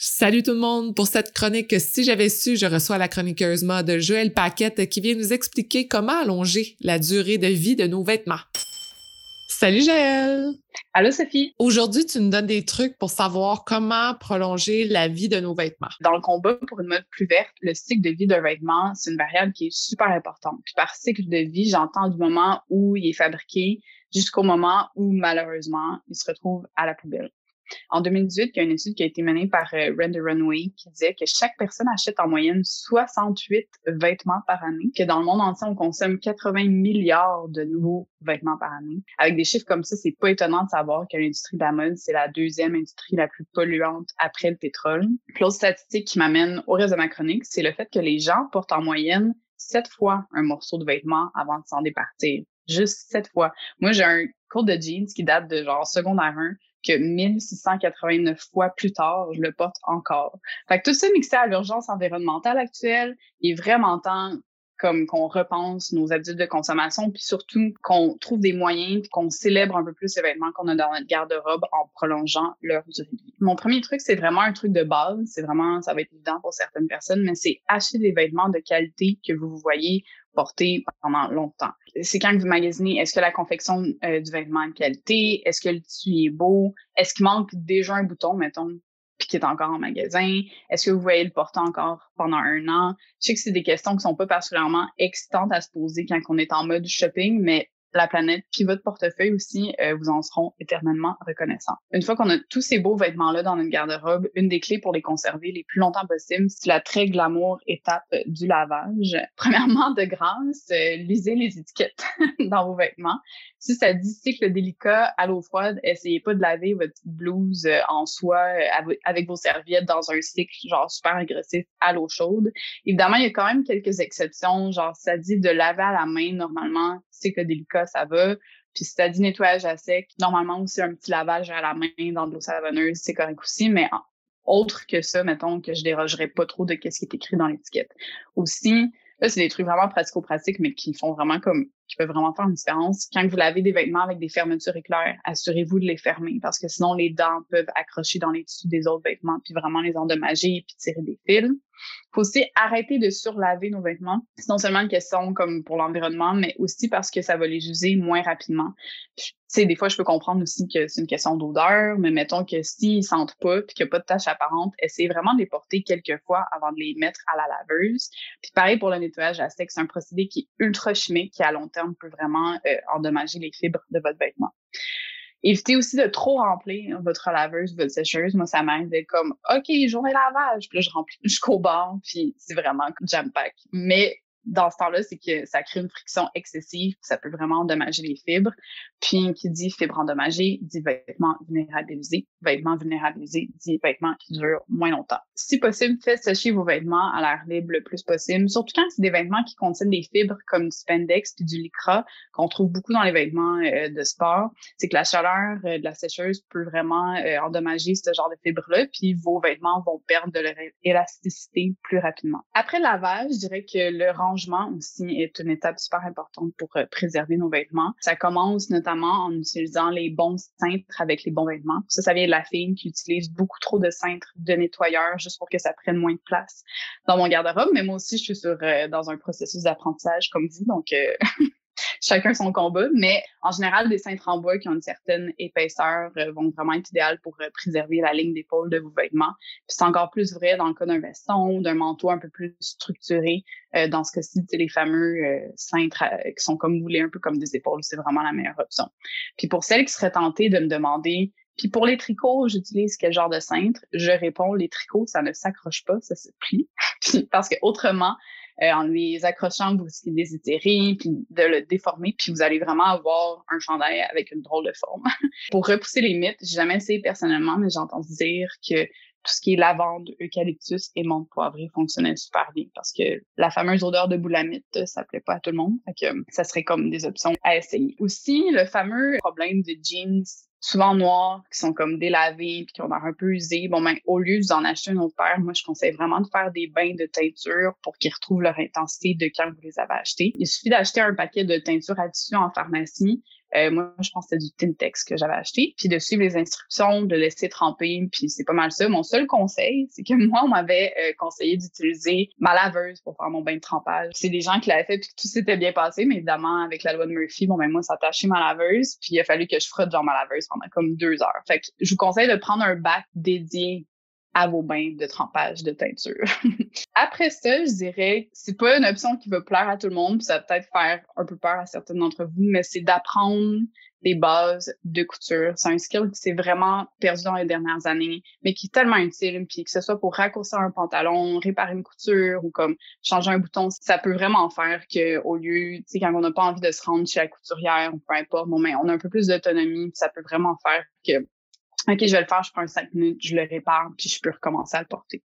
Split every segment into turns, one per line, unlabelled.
Salut tout le monde pour cette chronique. Si j'avais su, je reçois la chroniqueuse mode Joël Paquette qui vient nous expliquer comment allonger la durée de vie de nos vêtements. Salut Joël!
Allô Sophie!
Aujourd'hui, tu nous donnes des trucs pour savoir comment prolonger la vie de nos vêtements.
Dans le combat pour une mode plus verte, le cycle de vie d'un vêtement, c'est une variable qui est super importante. Puis par cycle de vie, j'entends du moment où il est fabriqué jusqu'au moment où malheureusement il se retrouve à la poubelle. En 2018, il y a une étude qui a été menée par euh, Runway qui disait que chaque personne achète en moyenne 68 vêtements par année, que dans le monde entier, on consomme 80 milliards de nouveaux vêtements par année. Avec des chiffres comme ça, c'est pas étonnant de savoir que l'industrie de la mode, c'est la deuxième industrie la plus polluante après le pétrole. L'autre statistique qui m'amène au reste de ma chronique, c'est le fait que les gens portent en moyenne sept fois un morceau de vêtement avant de s'en départir. Juste sept fois. Moi, j'ai un court de jeans qui date de genre secondaire 1 que 1689 fois plus tard, je le porte encore. Fait que tout ça mixé à l'urgence environnementale actuelle, est vraiment temps comme qu'on repense nos habitudes de consommation, puis surtout qu'on trouve des moyens, qu'on célèbre un peu plus les vêtements qu'on a dans notre garde-robe en prolongeant leur durée de vie. Mon premier truc, c'est vraiment un truc de base. C'est vraiment, ça va être évident pour certaines personnes, mais c'est acheter des vêtements de qualité que vous voyez porter pendant longtemps. C'est quand vous magasinez, est-ce que la confection euh, du vêtement est de qualité? Est-ce que le tissu est beau? Est-ce qu'il manque déjà un bouton, mettons, puis qui est encore en magasin? Est-ce que vous voyez le porter encore pendant un an? Je sais que c'est des questions qui sont pas particulièrement excitantes à se poser quand on est en mode shopping, mais la planète, puis votre portefeuille aussi, euh, vous en seront éternellement reconnaissants. Une fois qu'on a tous ces beaux vêtements-là dans notre garde-robe, une des clés pour les conserver les plus longtemps possible, c'est la très glamour étape du lavage. Premièrement, de grâce, euh, lisez les étiquettes dans vos vêtements. Si ça dit cycle délicat à l'eau froide, essayez pas de laver votre blouse euh, en soie avec vos serviettes dans un cycle genre super agressif à l'eau chaude. Évidemment, il y a quand même quelques exceptions, genre ça dit de laver à la main normalement, cycle délicat ça va. Puis si t'as dit nettoyage à sec, normalement aussi un petit lavage à la main dans de l'eau savonneuse, c'est correct aussi, mais autre que ça, mettons que je dérogerais pas trop de ce qui est écrit dans l'étiquette. Aussi, là, c'est des trucs vraiment pratico-pratiques, mais qui font vraiment comme, qui peuvent vraiment faire une différence. Quand vous lavez des vêtements avec des fermetures éclair, assurez-vous de les fermer parce que sinon les dents peuvent accrocher dans les tissus des autres vêtements puis vraiment les endommager puis tirer des fils faut aussi arrêter de surlaver nos vêtements. C'est non seulement une question comme pour l'environnement, mais aussi parce que ça va les user moins rapidement. Tu sais, des fois, je peux comprendre aussi que c'est une question d'odeur, mais mettons que s'ils sentent pas puis qu'il n'y a pas de taches apparentes, essayez vraiment de les porter quelques fois avant de les mettre à la laveuse. Puis pareil pour le nettoyage à sec, c'est un procédé qui est ultra chimique qui à long terme peut vraiment euh, endommager les fibres de votre vêtement. Évitez aussi de trop remplir votre laveuse, votre sécheuse. Moi, ça m'aide d'être comme, OK, journée lavage. Puis là, je remplis jusqu'au bord, puis c'est vraiment jam-pack. Mais dans ce temps-là, c'est que ça crée une friction excessive, ça peut vraiment endommager les fibres. Puis, qui dit fibres endommagées, dit vêtements vulnérabilisés. Vêtements vulnérabilisés dit vêtements qui durent moins longtemps. Si possible, faites sécher vos vêtements à l'air libre le plus possible, surtout quand c'est des vêtements qui contiennent des fibres comme du spandex puis du lycra, qu'on trouve beaucoup dans les vêtements euh, de sport. C'est que la chaleur euh, de la sécheuse peut vraiment euh, endommager ce genre de fibres-là, puis vos vêtements vont perdre de leur élasticité plus rapidement. Après lavage, je dirais que le rangement aussi est une étape super importante pour euh, préserver nos vêtements. Ça commence notamment en utilisant les bons cintres avec les bons vêtements. Ça, ça vient de la fille qui utilise beaucoup trop de cintres de nettoyeur juste pour que ça prenne moins de place dans mon garde-robe. Mais moi aussi, je suis sur, euh, dans un processus d'apprentissage comme vous, donc euh, chacun son combat, mais en général, des cintres en bois qui ont une certaine épaisseur euh, vont vraiment être idéales pour euh, préserver la ligne d'épaule de vos vêtements. C'est encore plus vrai dans le cas d'un veston, d'un manteau un peu plus structuré. Euh, dans ce cas-ci, les fameux cintres qui sont comme voulés, un peu comme des épaules, c'est vraiment la meilleure option. Puis pour celles qui seraient tentées de me demander puis pour les tricots, j'utilise quel genre de cintre? Je réponds, les tricots, ça ne s'accroche pas, ça se plie. parce que autrement, euh, en les accrochant, vous risquez de les étirer, puis de le déformer, puis vous allez vraiment avoir un chandail avec une drôle de forme. Pour repousser les mythes, j'ai jamais essayé personnellement, mais j'entends dire que tout ce qui est lavande, eucalyptus et menthe poivrée fonctionnait super bien parce que la fameuse odeur de boulamite, ça plaît pas à tout le monde. Fait que ça serait comme des options à essayer. Aussi, le fameux problème de jeans souvent noirs, qui sont comme délavés, puis qui ont l'air un peu usés. Bon, ben, au lieu d'en acheter une autre paire, moi, je conseille vraiment de faire des bains de teinture pour qu'ils retrouvent leur intensité de quand vous les avez achetés. Il suffit d'acheter un paquet de teinture à en pharmacie, Euh, moi, je pense que c'était du Tintex que j'avais acheté. Puis de suivre les instructions, de laisser tremper, puis c'est pas mal ça. Mon seul conseil, c'est que moi, on m'avait euh, conseillé d'utiliser ma laveuse pour faire mon bain de trempage. C'est des gens qui l'avaient fait puis tout s'était bien passé, mais évidemment, avec la loi de Murphy, bon, ben moi, ça a ma laveuse, puis il a fallu que je frotte genre ma laveuse pendant comme deux heures. Fait que je vous conseille de prendre un bac dédié à vos bains de trempage de teinture. Après ça, je dirais, c'est pas une option qui va plaire à tout le monde, puis ça va peut-être faire un peu peur à certains d'entre vous, mais c'est d'apprendre des bases de couture. C'est un skill qui s'est vraiment perdu dans les dernières années, mais qui est tellement utile. Puis que ce soit pour raccourcir un pantalon, réparer une couture ou comme changer un bouton, ça peut vraiment faire que au lieu, tu sais, quand on n'a pas envie de se rendre chez la couturière ou peu importe, bon, mais on a un peu plus d'autonomie, ça peut vraiment faire que OK, je vais le faire, je prends cinq minutes, je le répare, puis je peux recommencer à le porter.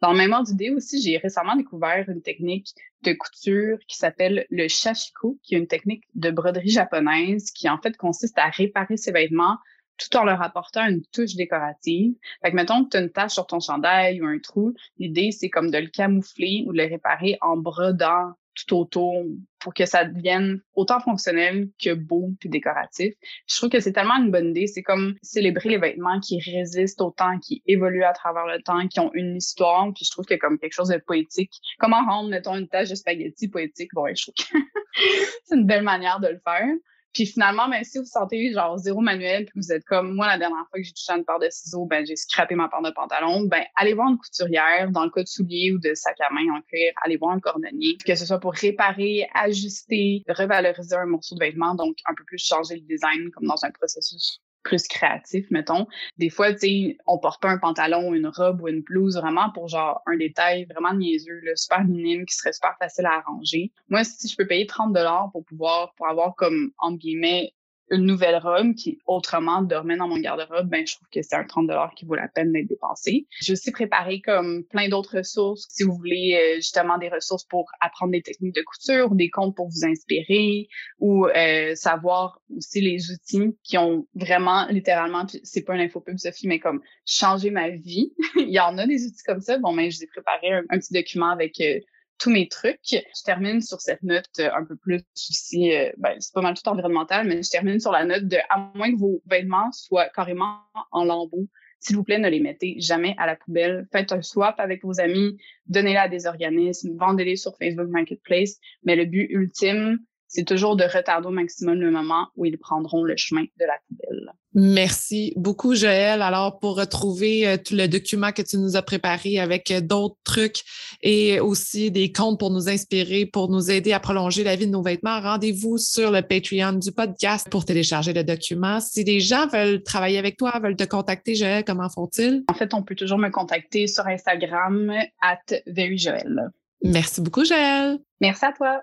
Dans le même ordre d'idée aussi, j'ai récemment découvert une technique de couture qui s'appelle le shashiko, qui est une technique de broderie japonaise qui en fait consiste à réparer ses vêtements tout en leur apportant une touche décorative. Fait que mettons que tu as une tache sur ton chandail ou un trou, l'idée c'est comme de le camoufler ou de le réparer en brodant tout autour pour que ça devienne autant fonctionnel que beau puis décoratif. Je trouve que c'est tellement une bonne idée. C'est comme célébrer les vêtements qui résistent au temps, qui évoluent à travers le temps, qui ont une histoire. Puis je trouve que comme quelque chose de poétique. Comment rendre, mettons, une tâche de spaghetti poétique? Bon, je trouve que c'est une belle manière de le faire. Puis finalement, ben, si vous sentez genre zéro manuel, puis vous êtes comme moi la dernière fois que j'ai touché une paire de ciseaux, ben j'ai scrappé ma paire de pantalon, ben allez voir une couturière dans le cas de souliers ou de sac à main en cuir, allez voir un cordonnier, que ce soit pour réparer, ajuster, revaloriser un morceau de vêtement, donc un peu plus changer le design comme dans un processus plus créatif, mettons. Des fois, tu sais, on porte pas un pantalon, une robe ou une blouse vraiment pour genre un détail vraiment niaiseux, là, super minime, qui serait super facile à arranger. Moi, si je peux payer 30 dollars pour pouvoir, pour avoir comme, entre guillemets, une nouvelle robe qui autrement dormait dans mon garde-robe, ben je trouve que c'est un 30 dollars qui vaut la peine d'être dépensé. J'ai aussi préparé comme plein d'autres ressources si vous voulez euh, justement des ressources pour apprendre des techniques de couture, des comptes pour vous inspirer ou euh, savoir aussi les outils qui ont vraiment littéralement c'est pas une infopub Sophie mais comme changé ma vie. Il y en a des outils comme ça. Bon ben, je vous ai préparé un, petit document avec euh, tous mes trucs. Je termine sur cette note euh, un peu plus aussi, euh, ben, c'est pas mal tout environnemental, mais je termine sur la note de, à moins que vos vêtements soient carrément en lambeaux, s'il vous plaît, ne les mettez jamais à la poubelle. Faites un swap avec vos amis, donnez-les à des organismes, vendez-les sur Facebook Marketplace. Mais le but ultime, c'est toujours de retarder au maximum le moment où ils prendront le chemin de la poubelle.
Merci beaucoup, Joël. Alors, pour retrouver euh, tout le document que tu nous as préparé avec euh, d'autres trucs et aussi des comptes pour nous inspirer, pour nous aider à prolonger la vie de nos vêtements, rendez-vous sur le Patreon du podcast pour télécharger le document. Si des gens veulent travailler avec toi, veulent te contacter, Joël, comment font-ils?
En fait, on peut toujours me contacter sur Instagram at.
Merci beaucoup, Joël.
Merci à toi.